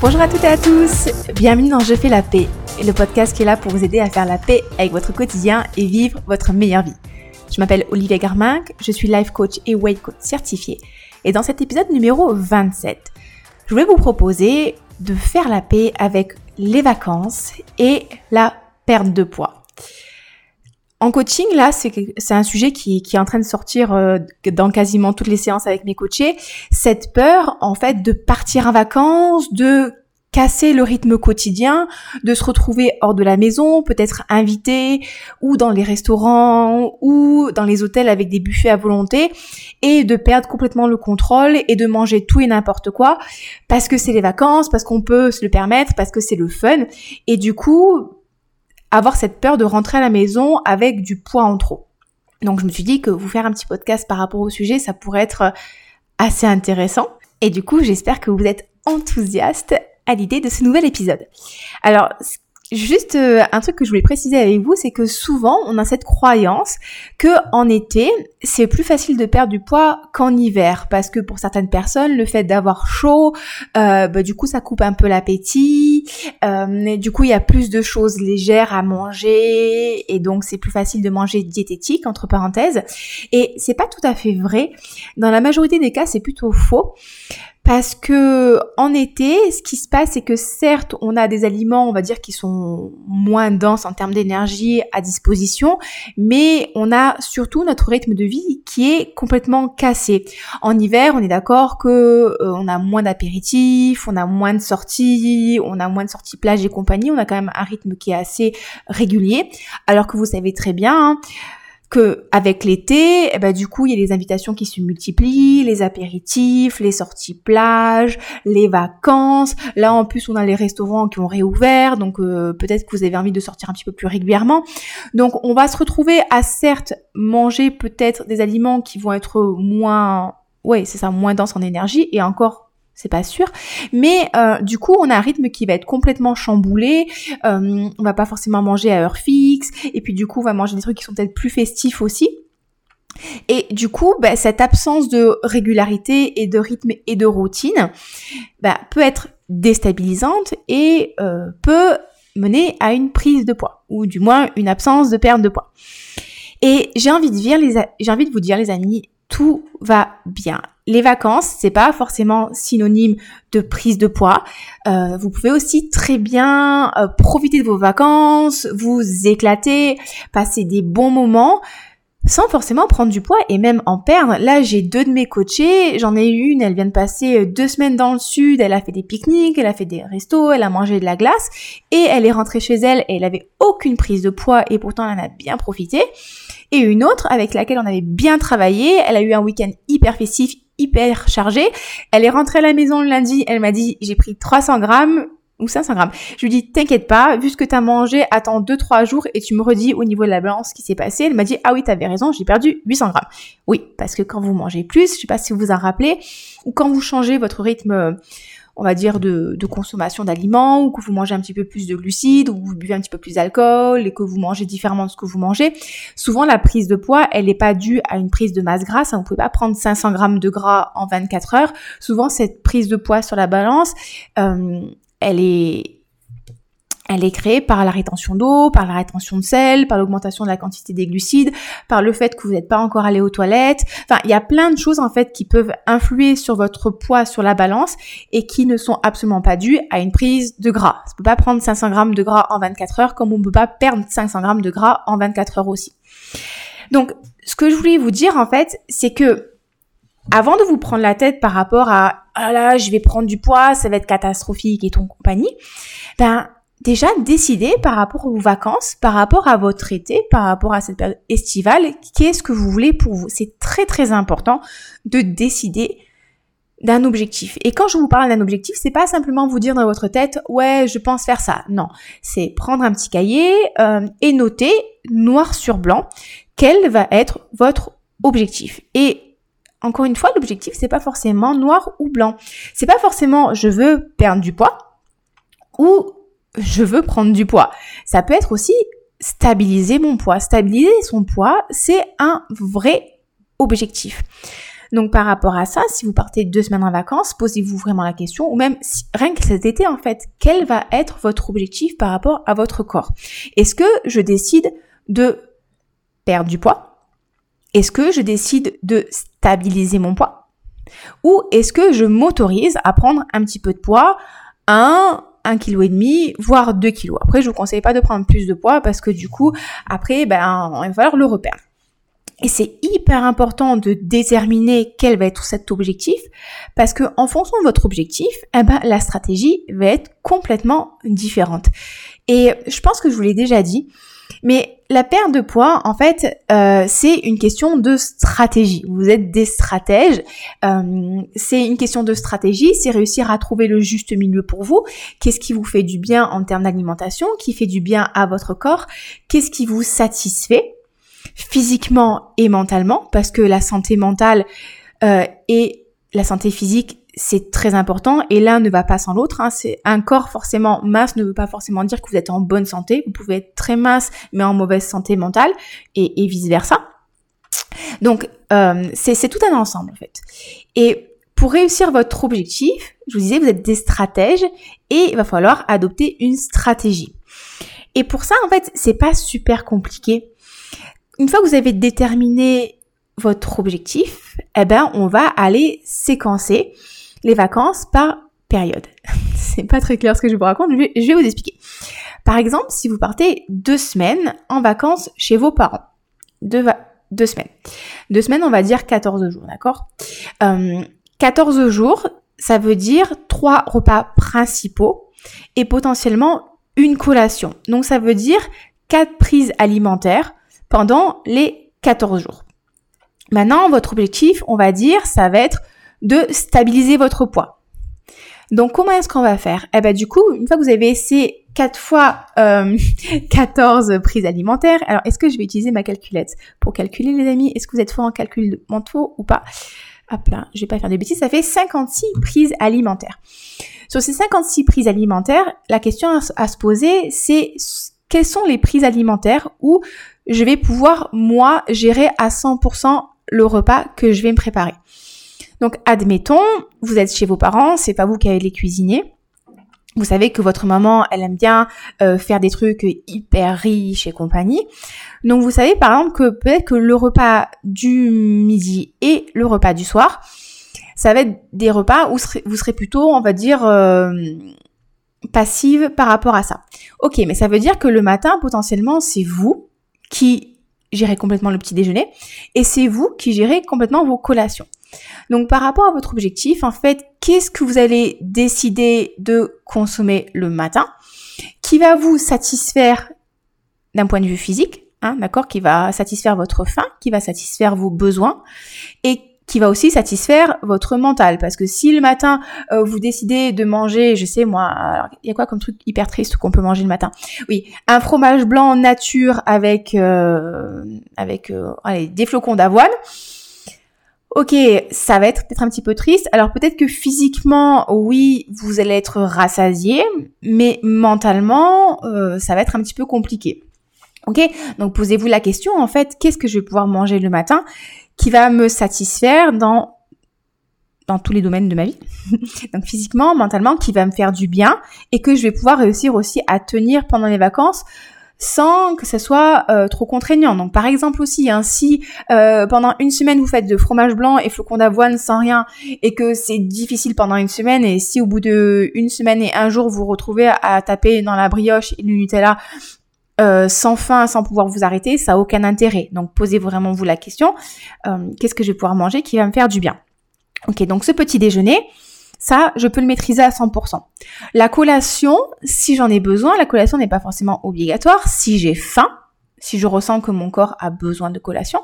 Bonjour à toutes et à tous, bienvenue dans Je fais la paix, le podcast qui est là pour vous aider à faire la paix avec votre quotidien et vivre votre meilleure vie. Je m'appelle Olivier Garminck, je suis life coach et weight coach certifié. Et dans cet épisode numéro 27, je voulais vous proposer de faire la paix avec les vacances et la perte de poids. En coaching, là, c'est un sujet qui, qui, est en train de sortir euh, dans quasiment toutes les séances avec mes coachés. Cette peur, en fait, de partir en vacances, de casser le rythme quotidien, de se retrouver hors de la maison, peut-être invité, ou dans les restaurants, ou dans les hôtels avec des buffets à volonté, et de perdre complètement le contrôle et de manger tout et n'importe quoi, parce que c'est les vacances, parce qu'on peut se le permettre, parce que c'est le fun. Et du coup, avoir cette peur de rentrer à la maison avec du poids en trop. Donc je me suis dit que vous faire un petit podcast par rapport au sujet, ça pourrait être assez intéressant. Et du coup, j'espère que vous êtes enthousiaste à l'idée de ce nouvel épisode. Alors, Juste euh, un truc que je voulais préciser avec vous, c'est que souvent on a cette croyance que en été c'est plus facile de perdre du poids qu'en hiver, parce que pour certaines personnes le fait d'avoir chaud, euh, bah, du coup ça coupe un peu l'appétit, euh, du coup il y a plus de choses légères à manger et donc c'est plus facile de manger diététique entre parenthèses. Et c'est pas tout à fait vrai. Dans la majorité des cas c'est plutôt faux parce que en été, ce qui se passe, c'est que certes, on a des aliments, on va dire, qui sont moins denses en termes d'énergie à disposition, mais on a surtout notre rythme de vie qui est complètement cassé. En hiver, on est d'accord que euh, on a moins d'apéritifs, on a moins de sorties, on a moins de sorties plage et compagnie, on a quand même un rythme qui est assez régulier, alors que vous savez très bien. Hein, avec l'été, eh ben, du coup, il y a les invitations qui se multiplient, les apéritifs, les sorties plage, les vacances. Là, en plus, on a les restaurants qui ont réouvert, donc euh, peut-être que vous avez envie de sortir un petit peu plus régulièrement. Donc, on va se retrouver à certes manger peut-être des aliments qui vont être moins, ouais, c'est ça, moins denses en énergie et encore c'est pas sûr. Mais euh, du coup, on a un rythme qui va être complètement chamboulé. Euh, on va pas forcément manger à heure fixe. Et puis du coup, on va manger des trucs qui sont peut-être plus festifs aussi. Et du coup, bah, cette absence de régularité et de rythme et de routine bah, peut être déstabilisante et euh, peut mener à une prise de poids, ou du moins une absence de perte de poids. Et j'ai envie de dire, les j'ai envie de vous dire, les amis, tout va bien. Les vacances, c'est pas forcément synonyme de prise de poids. Euh, vous pouvez aussi très bien euh, profiter de vos vacances, vous éclater, passer des bons moments sans forcément prendre du poids et même en perdre. Là, j'ai deux de mes coachés, j'en ai une, elle vient de passer euh, deux semaines dans le sud, elle a fait des pique-niques, elle a fait des restos, elle a mangé de la glace et elle est rentrée chez elle et elle avait aucune prise de poids et pourtant elle en a bien profité. Et une autre avec laquelle on avait bien travaillé, elle a eu un week-end hyper festif, hyper chargé. Elle est rentrée à la maison le lundi, elle m'a dit j'ai pris 300 grammes, ou 500 grammes. Je lui dis, t'inquiète pas, vu ce que t'as mangé, attends 2-3 jours et tu me redis au niveau de la balance ce qui s'est passé. Elle m'a dit, ah oui, t'avais raison, j'ai perdu 800 grammes. Oui, parce que quand vous mangez plus, je sais pas si vous vous en rappelez, ou quand vous changez votre rythme, on va dire, de, consommation d'aliments, ou que vous mangez un petit peu plus de glucides, ou vous buvez un petit peu plus d'alcool, et que vous mangez différemment de ce que vous mangez, souvent la prise de poids, elle n'est pas due à une prise de masse grasse. Hein, vous pouvez pas prendre 500 grammes de gras en 24 heures. Souvent, cette prise de poids sur la balance, euh, elle est elle est créée par la rétention d'eau, par la rétention de sel, par l'augmentation de la quantité des glucides, par le fait que vous n'êtes pas encore allé aux toilettes. Enfin, il y a plein de choses en fait qui peuvent influer sur votre poids sur la balance et qui ne sont absolument pas dues à une prise de gras. On peut pas prendre 500 grammes de gras en 24 heures comme on ne peut pas perdre 500 grammes de gras en 24 heures aussi. Donc, ce que je voulais vous dire en fait, c'est que avant de vous prendre la tête par rapport à ah là, je vais prendre du poids, ça va être catastrophique et ton compagnie, ben déjà décidez par rapport aux vacances, par rapport à votre été, par rapport à cette période estivale, qu'est-ce que vous voulez pour vous? C'est très très important de décider d'un objectif. Et quand je vous parle d'un objectif, c'est pas simplement vous dire dans votre tête ouais je pense faire ça. Non, c'est prendre un petit cahier euh, et noter noir sur blanc quel va être votre objectif. Et encore une fois, l'objectif c'est pas forcément noir ou blanc. C'est pas forcément je veux perdre du poids ou je veux prendre du poids. Ça peut être aussi stabiliser mon poids. Stabiliser son poids, c'est un vrai objectif. Donc par rapport à ça, si vous partez deux semaines en vacances, posez-vous vraiment la question, ou même rien que cet été en fait, quel va être votre objectif par rapport à votre corps? Est-ce que je décide de perdre du poids? Est-ce que je décide de stabiliser mon poids? Ou est-ce que je m'autorise à prendre un petit peu de poids, un kilo et demi, voire 2 kilos. Après, je vous conseille pas de prendre plus de poids parce que du coup, après, ben, il va falloir le repère. Et c'est hyper important de déterminer quel va être cet objectif parce que en fonction de votre objectif, eh ben, la stratégie va être complètement différente. Et je pense que je vous l'ai déjà dit, mais la perte de poids, en fait, euh, c'est une question de stratégie. Vous êtes des stratèges. Euh, c'est une question de stratégie. C'est réussir à trouver le juste milieu pour vous. Qu'est-ce qui vous fait du bien en termes d'alimentation? Qui fait du bien à votre corps? Qu'est-ce qui vous satisfait physiquement et mentalement? Parce que la santé mentale euh, et la santé physique c'est très important et l'un ne va pas sans l'autre. Hein. C'est un corps forcément masse ne veut pas forcément dire que vous êtes en bonne santé. Vous pouvez être très mince mais en mauvaise santé mentale et, vice versa. Donc euh, c'est tout un ensemble en fait. Et pour réussir votre objectif, je vous disais vous êtes des stratèges et il va falloir adopter une stratégie. Et pour ça en fait c'est pas super compliqué. Une fois que vous avez déterminé votre objectif, eh ben on va aller séquencer les vacances par période. C'est pas très clair ce que je vous raconte, je vais, vous expliquer. Par exemple, si vous partez deux semaines en vacances chez vos parents, deux, semaines. Deux semaines, on va dire 14 jours, d'accord? Euh, 14 jours, ça veut dire trois repas principaux et potentiellement une collation. Donc ça veut dire quatre prises alimentaires pendant les 14 jours. Maintenant, votre objectif, on va dire, ça va être de stabiliser votre poids. Donc comment est-ce qu'on va faire? Eh ben du coup, une fois que vous avez essayé 4 fois euh, 14 prises alimentaires, alors est-ce que je vais utiliser ma calculette? Pour calculer les amis Est-ce que vous êtes fort en calcul mentaux ou pas? Hop là, je vais pas faire des bêtises, ça fait 56 prises alimentaires. Sur ces 56 prises alimentaires, la question à se poser, c'est quelles sont les prises alimentaires où je vais pouvoir, moi, gérer à 100% le repas que je vais me préparer? Donc, admettons, vous êtes chez vos parents, c'est pas vous qui allez les cuisiner. Vous savez que votre maman, elle aime bien euh, faire des trucs hyper riches et compagnie. Donc, vous savez par exemple que peut-être que le repas du midi et le repas du soir, ça va être des repas où vous serez plutôt, on va dire, euh, passive par rapport à ça. Ok, mais ça veut dire que le matin, potentiellement, c'est vous qui gérez complètement le petit déjeuner et c'est vous qui gérez complètement vos collations. Donc par rapport à votre objectif, en fait, qu'est-ce que vous allez décider de consommer le matin qui va vous satisfaire d'un point de vue physique, hein, d'accord, qui va satisfaire votre faim, qui va satisfaire vos besoins et qui va aussi satisfaire votre mental? Parce que si le matin, euh, vous décidez de manger, je sais moi, il y a quoi comme truc hyper triste qu'on peut manger le matin? Oui, un fromage blanc nature avec, euh, euh, des flocons d'avoine ok, ça va être peut-être un petit peu triste. Alors peut-être que physiquement, oui, vous allez être rassasié, mais mentalement, euh, ça va être un petit peu compliqué. Ok, donc posez-vous la question en fait, qu'est-ce que je vais pouvoir manger le matin qui va me satisfaire dans dans tous les domaines de ma vie, donc physiquement, mentalement, qui va me faire du bien et que je vais pouvoir réussir aussi à tenir pendant les vacances sans que ça soit euh, trop contraignant. Donc par exemple aussi, hein, si euh, pendant une semaine vous faites de fromage blanc et flocons d'avoine sans rien et que c'est difficile pendant une semaine et si au bout de une semaine et un jour vous retrouvez à taper dans la brioche et le Nutella euh, sans fin, sans pouvoir vous arrêter, ça a aucun intérêt. Donc posez vraiment vous la question, qu'est-ce que je vais pouvoir manger qui va me faire du bien? Ok, donc ce petit déjeuner, ça, je peux le maîtriser à 100%. La collation, si j'en ai besoin, la collation n'est pas forcément obligatoire. Si j'ai faim, si je ressens que mon corps a besoin de collation,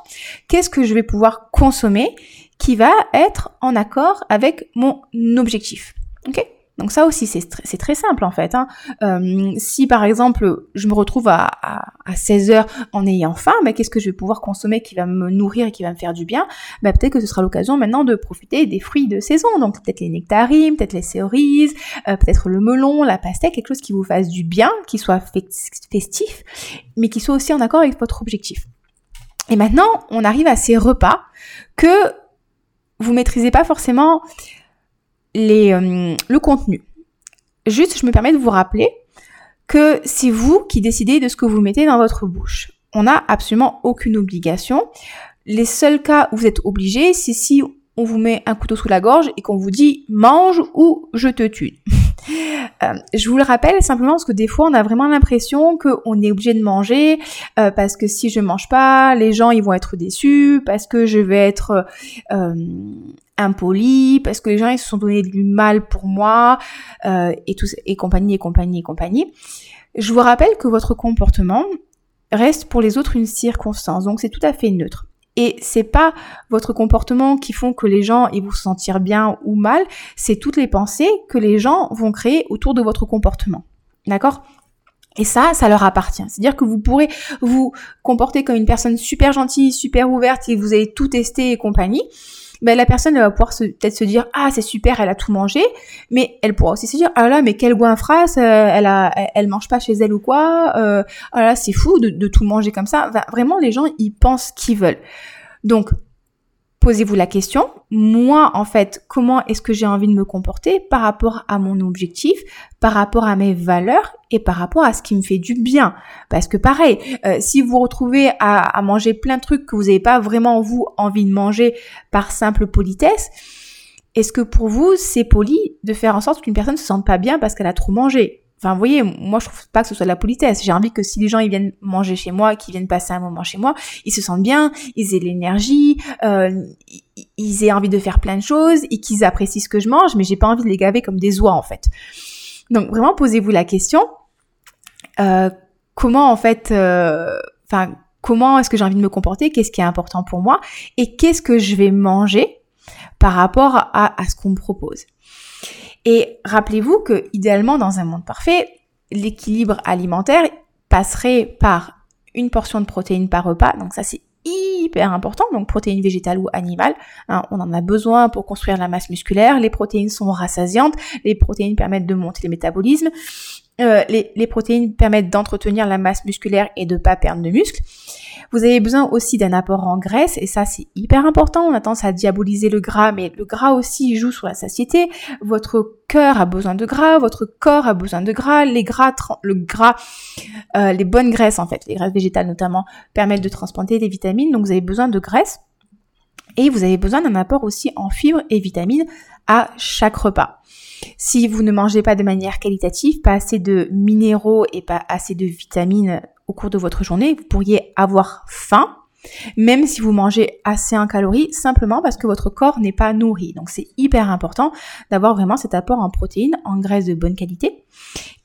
qu'est-ce que je vais pouvoir consommer qui va être en accord avec mon objectif? Ok? Donc ça aussi, c'est très simple en fait. Hein. Euh, si par exemple, je me retrouve à, à, 16 heures en ayant faim, mais qu'est-ce que je vais pouvoir consommer qui va me nourrir et qui va me faire du bien? Bah, Peut-être que ce sera l'occasion maintenant de profiter des fruits de saison. Donc peut-être les nectarines, peut-être les cerises, euh, peut-être le melon, la pastèque, quelque chose qui vous fasse du bien, qui soit festif, mais qui soit aussi en accord avec votre objectif. Et maintenant, on arrive à ces repas que vous maîtrisez pas forcément euh, le contenu. Juste, je me permets de vous rappeler que c'est vous qui décidez de ce que vous mettez dans votre bouche. On n'a absolument aucune obligation. Les seuls cas où vous êtes obligé, c'est si on vous met un couteau sous la gorge et qu'on vous dit mange ou je te tue. Euh, je vous le rappelle simplement parce que des fois on a vraiment l'impression qu'on est obligé de manger euh, parce que si je mange pas, les gens ils vont être déçus, parce que je vais être euh, impoli, parce que les gens ils se sont donné du mal pour moi et tout et compagnie et compagnie et compagnie. Je vous rappelle que votre comportement reste pour les autres une circonstance, donc c'est tout à fait neutre. Et c'est pas votre comportement qui font que les gens ils vont se sentir bien ou mal, c'est toutes les pensées que les gens vont créer autour de votre comportement. D'accord? Et ça, ça leur appartient. C'est-à-dire que vous pourrez vous comporter comme une personne super gentille, super ouverte, et vous avez tout testé et compagnie. Ben la personne elle va pouvoir peut-être se dire ah c'est super elle a tout mangé. Mais elle pourra aussi se dire ah là mais quelle goinfrasse euh, elle a elle, mange pas chez elle ou quoi euh, ah là c'est fou de, de, tout manger comme ça. Vraiment les gens ils pensent qu'ils veulent. Donc posez-vous la question, moi en fait, comment est-ce que j'ai envie de me comporter par rapport à mon objectif, par rapport à mes valeurs et par rapport à ce qui me fait du bien? Parce que pareil, euh, si vous vous retrouvez à, manger plein de trucs que vous n'avez pas vraiment vous envie de manger par simple politesse, est-ce que pour vous c'est poli de faire en sorte qu'une personne se sente pas bien parce qu'elle a trop mangé? Enfin, vous voyez, moi, je trouve pas que ce soit de la politesse. J'ai envie que si les gens ils viennent manger chez moi, qu'ils viennent passer un moment chez moi, ils se sentent bien, ils aient l'énergie, euh, ils aient envie de faire plein de choses et qu'ils apprécient ce que je mange, mais j'ai pas envie de les gaver comme des oies en fait. Donc vraiment, posez-vous la question euh, comment en fait, euh, enfin, comment est-ce que j'ai envie de me comporter? Qu'est-ce qui est important pour moi? Et qu'est-ce que je vais manger? Par rapport à, ce qu'on propose et rappelez-vous que idéalement dans un monde parfait, l'équilibre alimentaire passerait par une portion de protéines par repas. Donc ça c'est hyper important, donc protéines végétales ou animales. Hein, on en a besoin pour construire la masse musculaire. Les protéines sont rassasiantes. Les protéines permettent de monter. Euh, les, les, protéines permettent d'entretenir la masse musculaire et de pas perdre de muscle. Vous avez besoin aussi d'un apport en graisse et ça c'est hyper important. On a tendance à diaboliser le gras, mais le gras aussi joue sur la satiété. Votre cœur a besoin de gras, votre corps a besoin de gras. Les gras, le gras, euh, les bonnes graisses en fait, les graisses végétales notamment, permettent de transporter des vitamines. Donc vous avez besoin de graisse. Et vous avez besoin d'un apport aussi en fibres et vitamines à chaque repas. Si vous ne mangez pas de manière qualitative, pas assez de minéraux et pas assez de vitamines au cours de votre journée, vous pourriez avoir faim, même si vous mangez assez en calories, simplement parce que votre corps n'est pas nourri. Donc c'est hyper important d'avoir vraiment cet apport en protéines, en graisses de bonne qualité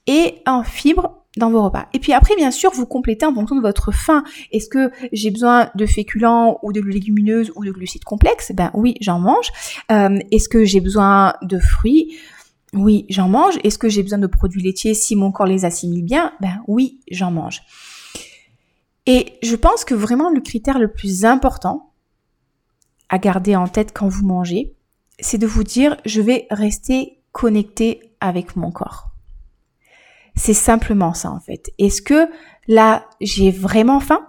et en fibres dans vos repas. Et puis après, bien sûr, vous complétez en fonction de votre faim. Est-ce que j'ai besoin de féculents ou de légumineuses ou de glucides complexes? Ben oui, j'en mange. Euh, est-ce que j'ai besoin de fruits? Oui, j'en mange. Est-ce que j'ai besoin de produits laitiers si mon corps les assimile bien? Ben oui, j'en mange. Et je pense que vraiment le critère le plus important à garder en tête quand vous mangez, c'est de vous dire je vais rester connecté avec mon corps. C'est simplement ça en fait. Est-ce que là j'ai vraiment faim?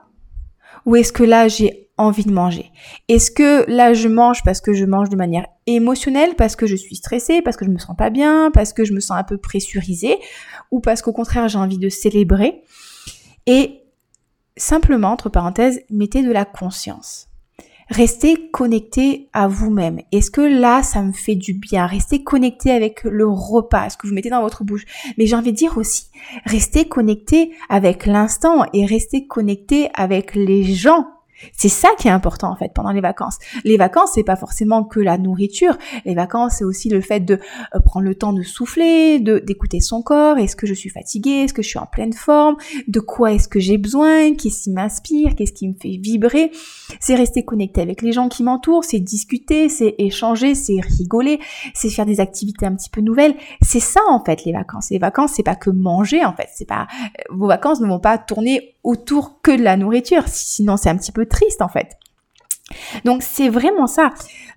Ou est-ce que là j'ai envie de manger? Est-ce que là je mange parce que je mange de manière émotionnelle, parce que je suis stressée, parce que je me sens pas bien, parce que je me sens un peu pressurisée ou parce qu'au contraire j'ai envie de célébrer? Et simplement, entre parenthèses, mettez de la conscience. Restez connecté à vous-même. Est-ce que là, ça me fait du bien? Restez connecté avec le repas, ce que vous mettez dans votre bouche? Mais j'ai envie de dire aussi, restez connecté avec l'instant et restez connecté avec les gens c'est ça qui est important en fait pendant les vacances. Les vacances, c'est pas forcément que la nourriture. Les vacances, c'est aussi le fait de euh, prendre le temps de souffler, de d'écouter son corps. Est-ce que je suis fatiguée? Est-ce que je suis en pleine forme? De quoi est-ce que j'ai besoin? Qu'est-ce qui m'inspire? Qu'est-ce qui me fait vibrer? C'est rester connecté avec les gens qui m'entourent. C'est discuter, c'est échanger, c'est rigoler, c'est faire des activités un petit peu nouvelles. C'est ça en fait les vacances. Les vacances, c'est pas que manger en fait. C'est pas euh, vos vacances ne vont pas tourner autour que de la nourriture. Sinon, c'est un petit triste en fait. Donc c'est vraiment ça.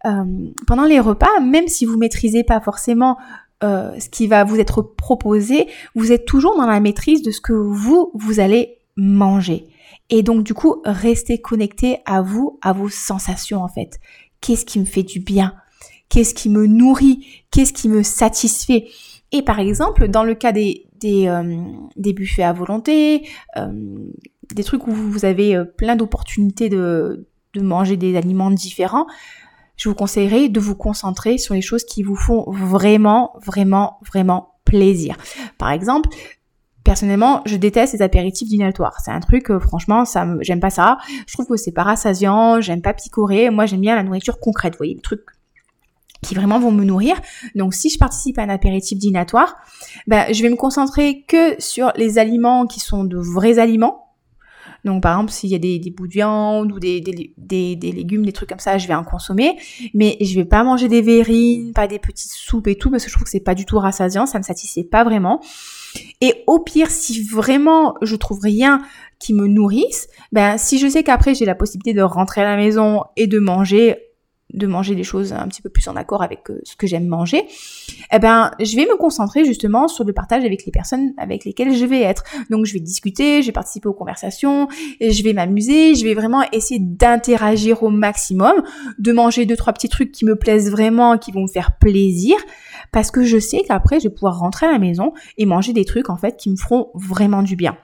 Euh, pendant les repas, même si vous maîtrisez pas forcément euh, ce qui va vous être proposé, vous êtes toujours dans la maîtrise de ce que vous, vous allez manger. Et donc du coup, restez connecté à vous, à vos sensations en fait. qu'est-ce qui me fait du bien, qu'est-ce qui me nourrit, qu'est-ce qui me satisfait? Et par exemple, dans le cas des, euh, buffets à volonté, des trucs où vous avez euh, plein d'opportunités de, de manger des aliments différents, je vous conseillerais de vous concentrer sur les choses qui vous font vraiment, vraiment, vraiment plaisir. Par exemple, personnellement, je déteste les apéritifs dînatoires. C'est un truc, franchement, ça, j'aime pas ça. Je trouve que c'est pas rassasiant, j'aime pas picorer. Moi, j'aime bien la nourriture concrète. Vous voyez, le truc qui vraiment vont me nourrir. Donc si je participe à un apéritif dînatoire, ben, je vais me concentrer que sur les aliments qui sont de vrais aliments. Donc par exemple, s'il y a des, bouts de viande ou des, des, légumes, des trucs comme ça, je vais en consommer. Mais je vais pas manger des verrines, pas des petites soupes et tout, parce que je trouve que c'est pas du tout rassasiant, ça me satisfait pas vraiment. Et au pire, si vraiment je trouve rien qui me nourrisse, ben si je sais qu'après j'ai la possibilité de rentrer à la maison et de manger de manger des choses un petit peu plus en accord avec euh, ce que j'aime manger, eh ben, je vais me concentrer justement sur le partage avec les personnes avec lesquelles je vais être. Donc, je vais discuter, je vais participer aux conversations, je vais m'amuser, je vais vraiment essayer d'interagir au maximum, de manger deux, trois petits trucs qui me plaisent vraiment, qui vont me faire plaisir, parce que je sais qu'après, je vais pouvoir rentrer à la maison et manger des trucs, en fait, qui me feront vraiment du bien.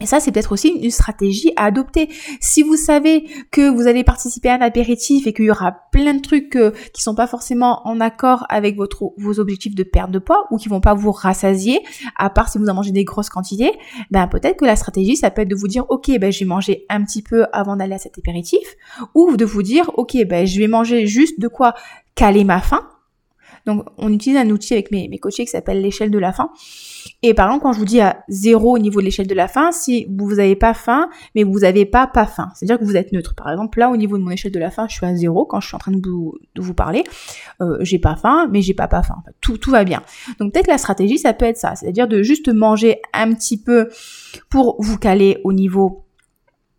Et ça, c'est peut-être aussi une stratégie à adopter. Si vous savez que vous allez participer à un apéritif et qu'il y aura plein de trucs euh, qui sont pas forcément en accord avec votre, vos objectifs de perte de poids ou qui vont pas vous rassasier, à part si vous en mangez des grosses quantités, ben peut-être que la stratégie, ça peut être de vous dire, ok, ben je vais manger un petit peu avant d'aller à cet apéritif, ou de vous dire, ok, ben je vais manger juste de quoi caler ma faim, donc, on utilise un outil avec mes, mes coachés qui s'appelle l'échelle de la faim. Et par exemple, quand je vous dis à zéro au niveau de l'échelle de la faim, si vous n'avez pas faim, mais vous n'avez pas pas faim, c'est-à-dire que vous êtes neutre. Par exemple, là, au niveau de mon échelle de la faim, je suis à zéro quand je suis en train de vous, parler. Euh, j'ai pas faim, mais j'ai pas pas faim. tout, tout va bien. Donc, peut-être la stratégie, ça peut être ça. C'est-à-dire de juste manger un petit peu pour vous caler au niveau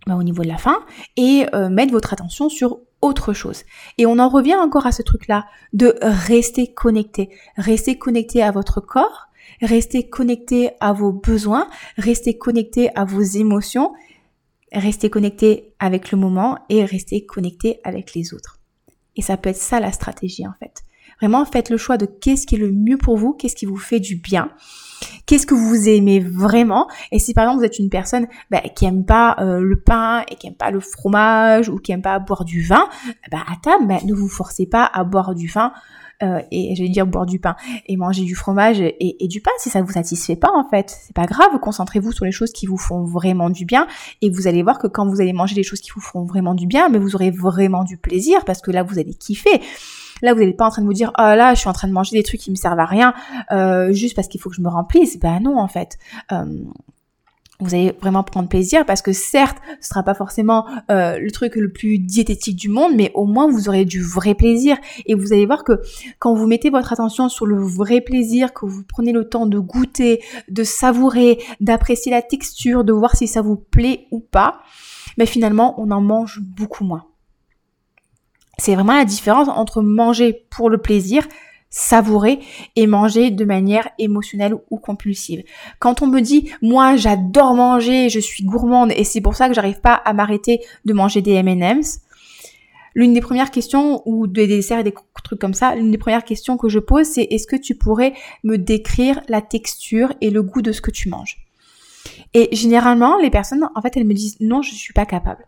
bah, au niveau de la faim et euh, mettre votre attention sur autre chose. Et on en revient encore à ce truc-là de rester connecté, rester connecté à votre corps, rester connecté à vos besoins, rester connecté à vos émotions, rester connecté avec le moment et rester connecté avec les autres. Et ça peut être ça la stratégie en fait. Vraiment faites le choix de qu'est-ce qui est le mieux pour vous, qu'est-ce qui vous fait du bien Qu'est-ce que vous aimez vraiment Et si par exemple vous êtes une personne bah, qui aime pas euh, le pain et qui aime pas le fromage ou qui aime pas boire du vin, bah, à table, bah, ne vous forcez pas à boire du vin. Euh, et je vais dire boire du pain et manger du fromage et, et, du pain si ça vous satisfait pas en fait c'est pas grave concentrez-vous sur les choses qui vous font vraiment du bien et vous allez voir que quand vous allez manger des choses qui vous font vraiment du bien mais vous aurez vraiment du plaisir parce que là vous allez kiffer Là, vous n'êtes pas en train de vous dire, oh là, je suis en train de manger des trucs qui me servent à rien, euh, juste parce qu'il faut que je me remplisse. Ben non, en fait. Euh, vous allez vraiment prendre plaisir parce que certes, ce sera pas forcément euh, le truc le plus diététique du monde, mais au moins vous aurez du vrai plaisir et vous allez voir que quand vous mettez votre attention sur le vrai plaisir, que vous prenez le temps de goûter, de savourer, d'apprécier la texture, de voir si ça vous plaît ou pas, mais finalement on en mange beaucoup moins. C'est vraiment la différence entre manger pour le plaisir, savourer et manger de manière émotionnelle ou compulsive. Quand on me dit moi j'adore manger, je suis gourmande et c'est pour ça que j'arrive pas à m'arrêter de manger des M&M's, l'une des premières questions ou des desserts et des trucs comme ça, l'une des premières questions que je pose c'est est-ce que tu pourrais me décrire la texture et le goût de ce que tu manges? Et généralement les personnes en fait elles me disent non, je suis pas capable.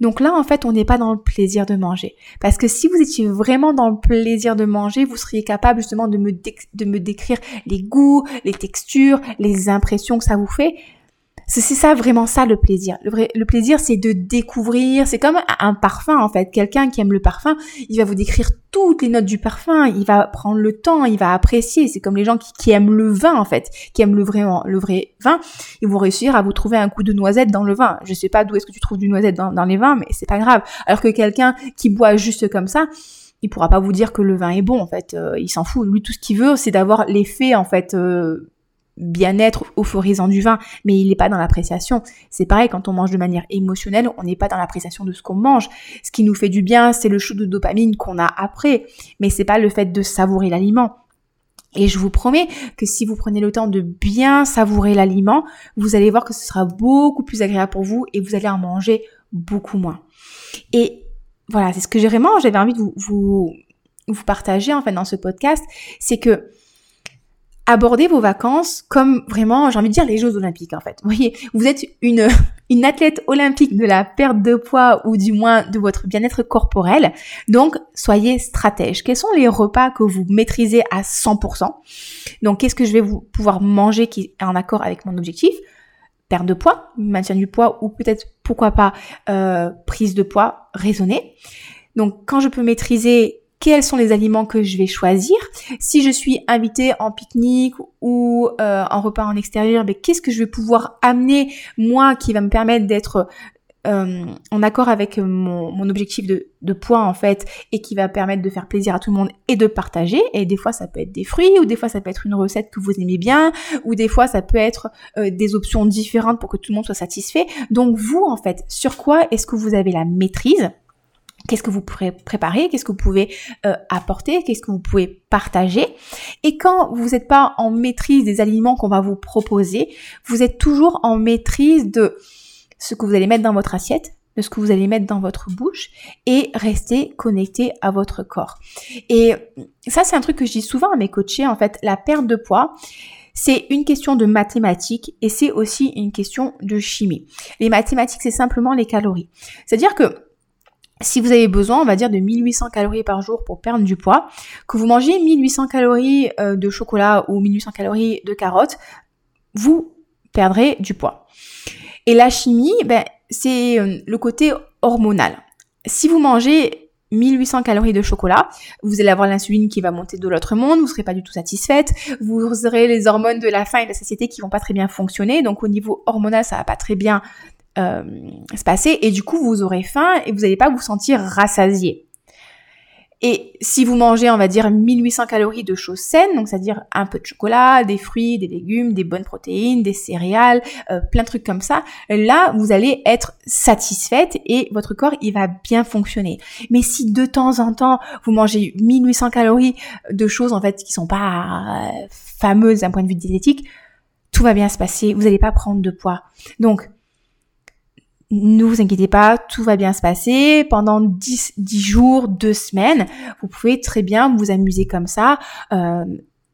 Donc là, en fait, on n'est pas dans le plaisir de manger. Parce que si vous étiez vraiment dans le plaisir de manger, vous seriez capable justement de me, de me décrire les goûts, les textures, les impressions que ça vous fait. C'est ça vraiment ça le plaisir. Le, vrai, le plaisir, c'est de découvrir. C'est comme un parfum en fait. Quelqu'un qui aime le parfum, il va vous décrire toutes les notes du parfum. Il va prendre le temps, il va apprécier. C'est comme les gens qui, aiment le vin en fait, qui aiment le vrai, le vrai vin. Ils vont réussir à vous trouver un coup de noisette dans le vin. Je sais pas d'où est-ce que tu trouves du noisette dans, dans les vins, mais c'est pas grave. Alors que quelqu'un qui boit juste comme ça, il pourra pas vous dire que le vin est bon en fait. Euh, il s'en fout. Lui, tout ce qu'il veut, c'est d'avoir l'effet en fait. Euh, bien-être euphorisant du vin, mais il n'est pas dans l'appréciation. C'est pareil, quand on mange de manière émotionnelle, on n'est pas dans l'appréciation de ce qu'on mange. Ce qui nous fait du bien, c'est le shoot de dopamine qu'on a après, mais c'est pas le fait de savourer l'aliment. Et je vous promets que si vous prenez le temps de bien savourer l'aliment, vous allez voir que ce sera beaucoup plus agréable pour vous et vous allez en manger beaucoup moins. Et voilà, c'est ce que j'ai vraiment, j'avais envie de vous, vous, vous partager en fait dans ce podcast, c'est que abordez vos vacances comme vraiment, j'ai envie de dire les Jeux Olympiques en fait. Vous voyez, vous êtes une, une athlète olympique de la perte de poids ou du moins de votre bien-être corporel. Donc, soyez stratège. Quels sont les repas que vous maîtrisez à 100% Donc, qu'est-ce que je vais vous pouvoir manger qui est en accord avec mon objectif? Perte de poids, maintien du poids ou peut-être, pourquoi pas, euh, prise de poids raisonnée. Donc, quand je peux maîtriser quels sont les aliments que je vais choisir. Si je suis invitée en pique-nique ou euh, en repas en extérieur, mais qu'est-ce que je vais pouvoir amener moi qui va me permettre d'être euh, en accord avec mon, mon objectif de, de, poids en fait et qui va permettre de faire plaisir à tout le monde et de partager? Et des fois ça peut être des fruits ou des fois ça peut être une recette que vous aimez bien ou des fois ça peut être euh, des options différentes pour que tout le monde soit satisfait. Donc vous en fait sur quoi est-ce que vous avez la maîtrise? Qu'est-ce que vous pourrez préparer? Qu'est-ce que vous pouvez euh, apporter? Qu'est-ce que vous pouvez partager? Et quand vous n'êtes pas en maîtrise des aliments qu'on va vous proposer, vous êtes toujours en maîtrise de ce que vous allez mettre dans votre assiette, de ce que vous allez mettre dans votre bouche et rester connecté à votre corps. Et ça, c'est un truc que je dis souvent à mes coachés. En fait, la perte de poids, c'est une question de mathématiques et c'est aussi une question de chimie. Les mathématiques, c'est simplement les calories. C'est-à-dire que si vous avez besoin, on va dire, de 1800 calories par jour pour perdre du poids, que vous mangez 1800 calories euh, de chocolat ou 1800 calories de carottes, vous perdrez du poids. Et la chimie, ben, c'est euh, le côté hormonal. Si vous mangez 1800 calories de chocolat, vous allez avoir l'insuline qui va monter de l'autre monde, vous serez pas du tout satisfaite, vous aurez les hormones de la faim et de la satiété qui vont pas très bien fonctionner, donc au niveau hormonal ça va pas très bien euh, se passer et du coup vous aurez faim et vous n'allez pas vous sentir rassasié. Et si vous mangez, on va dire, 1800 calories de choses saines, donc c'est-à-dire un peu de chocolat, des fruits, des légumes, des bonnes protéines, des céréales, euh, plein de trucs comme ça, là, vous allez être satisfaite et votre corps, il va bien fonctionner. Mais si de temps en temps, vous mangez 1800 calories de choses, en fait, qui sont pas euh, fameuses d'un point de vue diététique, tout va bien se passer, vous n'allez pas prendre de poids. Donc, ne vous inquiétez pas, tout va bien se passer. Pendant 10, 10 jours, 2 semaines, vous pouvez très bien vous amuser comme ça, euh,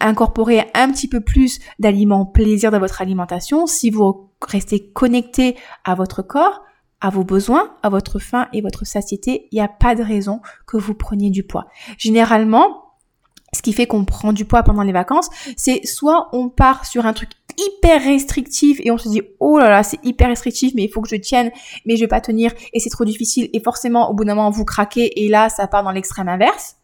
incorporer un petit peu plus d'aliments plaisir dans votre alimentation si vous restez connecté à votre corps, à vos besoins, à votre faim et votre satiété. Il n'y a pas de raison que vous preniez du poids. Généralement, ce qui fait qu'on prend du poids pendant les vacances, c'est soit on part sur un truc hyper restrictif et on se dit oh là là c'est hyper restrictif mais il faut que je tienne mais je vais pas tenir et c'est trop difficile et forcément au bout d'un moment vous craquez et là ça part dans l'extrême inverse.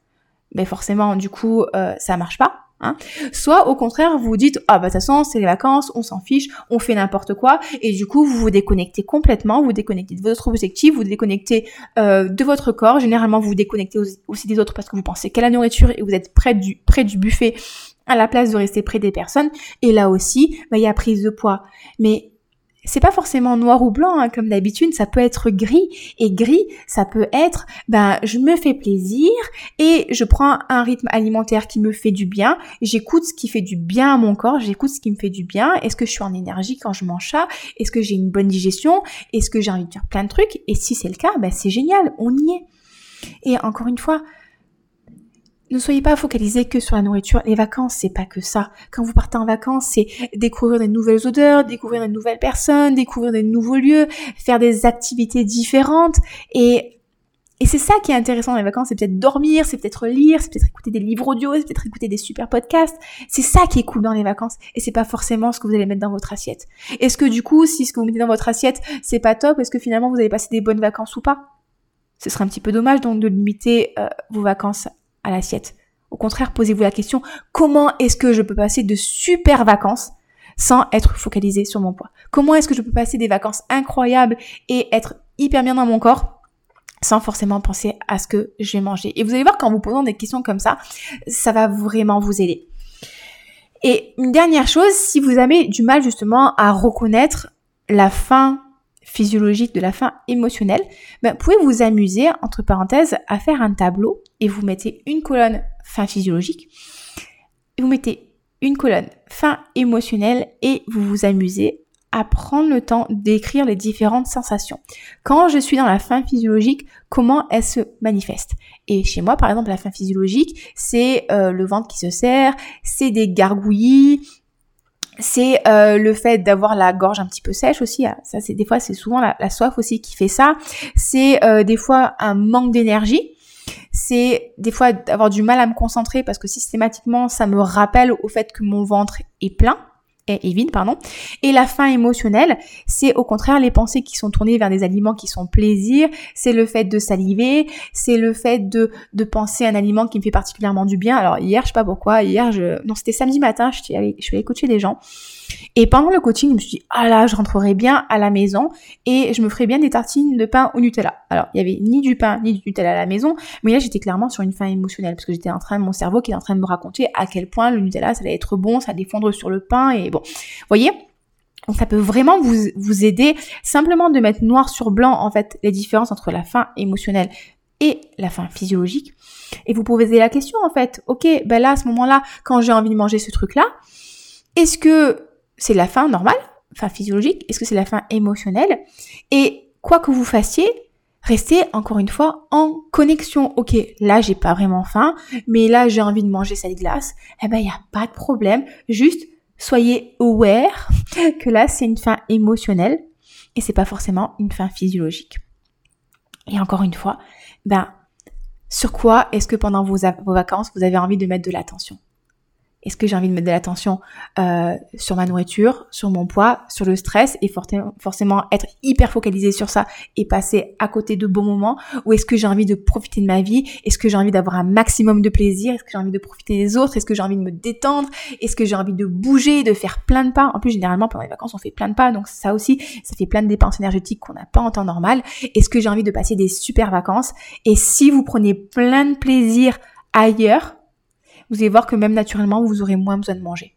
Mais forcément du coup euh, ça marche pas Hein. Soit au contraire, vous vous dites ah bah de toute façon c'est les vacances, on s'en fiche, on fait n'importe quoi et du coup vous vous déconnectez complètement, vous déconnectez de votre objectif, vous déconnectez euh, de votre corps. Généralement vous vous déconnectez aussi des autres parce que vous pensez qu'à la nourriture et vous êtes près du buffet à la place de rester près des personnes. Et là aussi, bah, il y a prise de poids. Mais c'est pas forcément noir ou blanc hein, comme d'habitude, ça peut être gris. Et gris, ça peut être ben je me fais plaisir et je prends un rythme alimentaire qui me fait du bien, j'écoute ce qui fait du bien à mon corps, j'écoute ce qui me fait du bien, est-ce que je suis en énergie quand je mange ça, est-ce que j'ai une bonne digestion, est-ce que j'ai envie de faire plein de trucs? Et si c'est le cas, ben c'est génial, on y est. Et encore une fois, ne soyez pas focalisés que sur la nourriture. Les vacances, c'est pas que ça. Quand vous partez en vacances, c'est découvrir des nouvelles odeurs, découvrir de nouvelles personnes, découvrir des nouveaux lieux, faire des activités différentes. Et, et c'est ça qui est intéressant dans les vacances. C'est peut-être dormir, c'est peut-être lire, c'est peut-être écouter des livres audio, c'est peut-être écouter des super podcasts. C'est ça qui est cool dans les vacances. Et c'est pas forcément ce que vous allez mettre dans votre assiette. Est-ce que du coup, si ce que vous mettez dans votre assiette, c'est pas top, est-ce que finalement vous allez passer des bonnes vacances ou pas? Ce serait un petit peu dommage donc de limiter euh, vos vacances à l'assiette. Au contraire, posez-vous la question, comment est-ce que je peux passer de super vacances sans être focalisé sur mon poids? Comment est-ce que je peux passer des vacances incroyables et être hyper bien dans mon corps sans forcément penser à ce que je vais manger? Et vous allez voir qu'en vous posant des questions comme ça, ça va vraiment vous aider. Et une dernière chose, si vous avez du mal justement à reconnaître la faim physiologique de la faim émotionnelle, ben, vous pouvez vous amuser, entre parenthèses, à faire un tableau et vous mettez une colonne fin physiologique, vous mettez une colonne fin émotionnelle et vous vous amusez à prendre le temps d'écrire les différentes sensations. Quand je suis dans la faim physiologique, comment elle se manifeste? Et chez moi, par exemple, la faim physiologique, c'est euh, le ventre qui se serre, c'est des gargouillis, c'est euh, le fait d'avoir la gorge un petit peu sèche aussi. Ah, ça, c'est des fois, c'est souvent la, soif aussi qui fait ça. C'est euh, des fois un manque d'énergie. C'est des fois d'avoir du mal à me concentrer parce que systématiquement, ça me rappelle au fait que mon ventre est plein est, vide, pardon. Et la faim émotionnelle, c'est au contraire les pensées qui sont tournées vers des aliments qui sont plaisir, c'est le fait de saliver, c'est le fait de, de penser à un aliment qui me fait particulièrement du bien. Alors hier, je sais pas pourquoi, hier, je, non, c'était samedi matin, je suis allée, je suis allée coacher des gens. Et pendant le coaching, je me suis dit, ah là, je rentrerai bien à la maison et je me ferai bien des tartines de pain au Nutella. Alors, il y avait ni du pain ni du Nutella à la maison, mais là, j'étais clairement sur une faim émotionnelle parce que j'étais en train, mon cerveau qui est en train de me raconter à quel point le Nutella, ça allait être bon, ça allait fondre sur le pain et bon. Voyez? ça peut vraiment vous, vous aider simplement de mettre noir sur blanc, en fait, les différences entre la faim émotionnelle et la faim physiologique. Et vous pouvez poser la question, en fait, ok, ben là, à ce moment-là, quand j'ai envie de manger ce truc-là, est-ce que c'est la faim normale, faim physiologique, est-ce que c'est la faim émotionnelle? Et quoi que vous fassiez, restez encore une fois en connexion. Ok, là j'ai pas vraiment faim, mais là j'ai envie de manger cette glace. Eh ben il y a pas de problème, juste soyez aware que là c'est une faim émotionnelle et c'est pas forcément une faim physiologique. Et encore une fois, ben sur quoi est-ce que pendant vos, vos vacances vous avez envie de mettre de l'attention? Est-ce que j'ai envie de mettre de l'attention euh, sur ma nourriture, sur mon poids, sur le stress et forcément être hyper focalisé sur ça et passer à côté de bons moments? Ou est-ce que j'ai envie de profiter de ma vie? Est-ce que j'ai envie d'avoir un maximum de plaisir? Est-ce que j'ai envie de profiter des autres? Est-ce que j'ai envie de me détendre? Est-ce que j'ai envie de bouger, de faire plein de pas? En plus, généralement, pendant les vacances, on fait plein de pas. Donc ça aussi, ça fait plein de dépenses énergétiques qu'on n'a pas en temps normal. Est-ce que j'ai envie de passer des super vacances? Et si vous prenez plein de plaisir ailleurs, vous allez voir que même naturellement, vous aurez moins besoin de manger.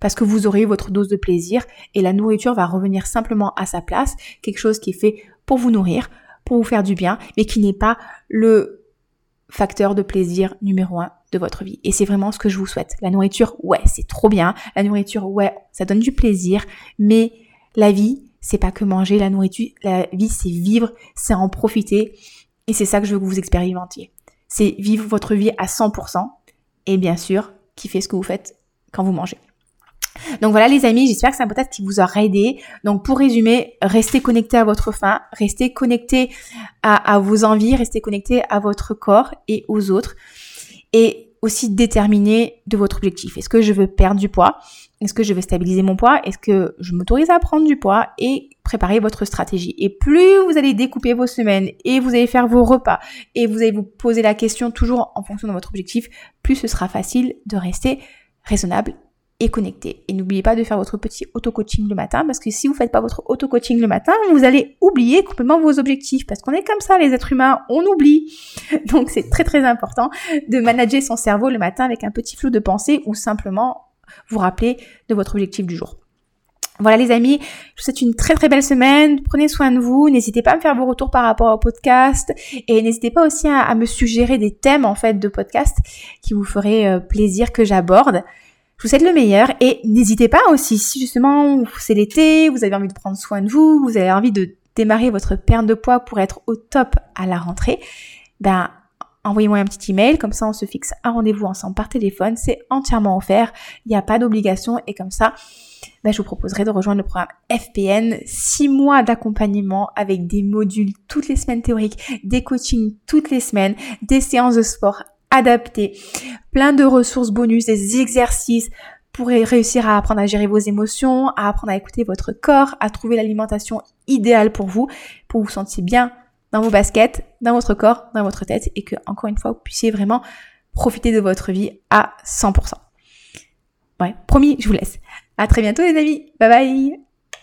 Parce que vous aurez votre dose de plaisir et la nourriture va revenir simplement à sa place, quelque chose qui est fait pour vous nourrir, pour vous faire du bien, mais qui n'est pas le facteur de plaisir numéro un de votre vie. Et c'est vraiment ce que je vous souhaite. La nourriture, ouais, c'est trop bien. La nourriture, ouais, ça donne du plaisir, mais la vie, c'est pas que manger. La nourriture, la vie, c'est vivre, c'est en profiter. Et c'est ça que je veux que vous expérimentiez. C'est vivre votre vie à 100%, et bien sûr, kiffez ce que vous faites quand vous mangez. Donc voilà les amis, j'espère que c'est un podcast qui vous aura aidé. Donc pour résumer, restez connecté à votre faim, restez connecté à, vos envies, restez connecté à votre corps et aux autres. Et aussi déterminer de votre objectif. Est-ce que je veux perdre du poids? Est-ce que je veux stabiliser mon poids? Est-ce que je m'autorise à prendre du poids? Préparer votre stratégie. Et plus vous allez découper vos semaines et vous allez faire vos repas et vous allez vous poser la question toujours en fonction de votre objectif, plus ce sera facile de rester raisonnable et connecté. Et n'oubliez pas de faire votre petit auto-coaching le matin parce que si vous faites pas votre auto-coaching le matin, vous allez oublier complètement vos objectifs parce qu'on est comme ça les êtres humains, on oublie. Donc c'est très très important de manager son cerveau le matin avec un petit flot de pensée ou simplement vous rappeler de votre objectif du jour. Voilà les amis, je vous souhaite une très très belle semaine. Prenez soin de vous. N'hésitez pas à me faire vos retours par rapport au podcast et n'hésitez pas aussi à, me suggérer des thèmes en fait de podcast qui vous feraient euh, plaisir que j'aborde. Je vous souhaite le meilleur et n'hésitez pas aussi si justement c'est l'été, vous avez envie de prendre soin de vous, vous avez envie de démarrer votre perte de poids pour être au top à la rentrée, ben envoyez-moi un petit email, comme ça on se fixe un rendez-vous ensemble par téléphone, c'est entièrement offert, il n'y a pas d'obligation et comme ça ben, je vous proposerai de rejoindre le programme FPN, 6 mois d'accompagnement avec des modules toutes les semaines théoriques, des coachings toutes les semaines, des séances de sport adaptées, plein de ressources bonus, des exercices pour réussir à apprendre à gérer vos émotions, à apprendre à écouter votre corps, à trouver l'alimentation idéale pour vous, pour vous sentir bien dans vos baskets, dans votre corps, dans votre tête et que, encore une fois, vous puissiez vraiment profiter de votre vie à 100%. Ouais, promis, je vous laisse. À très bientôt les amis. Bye bye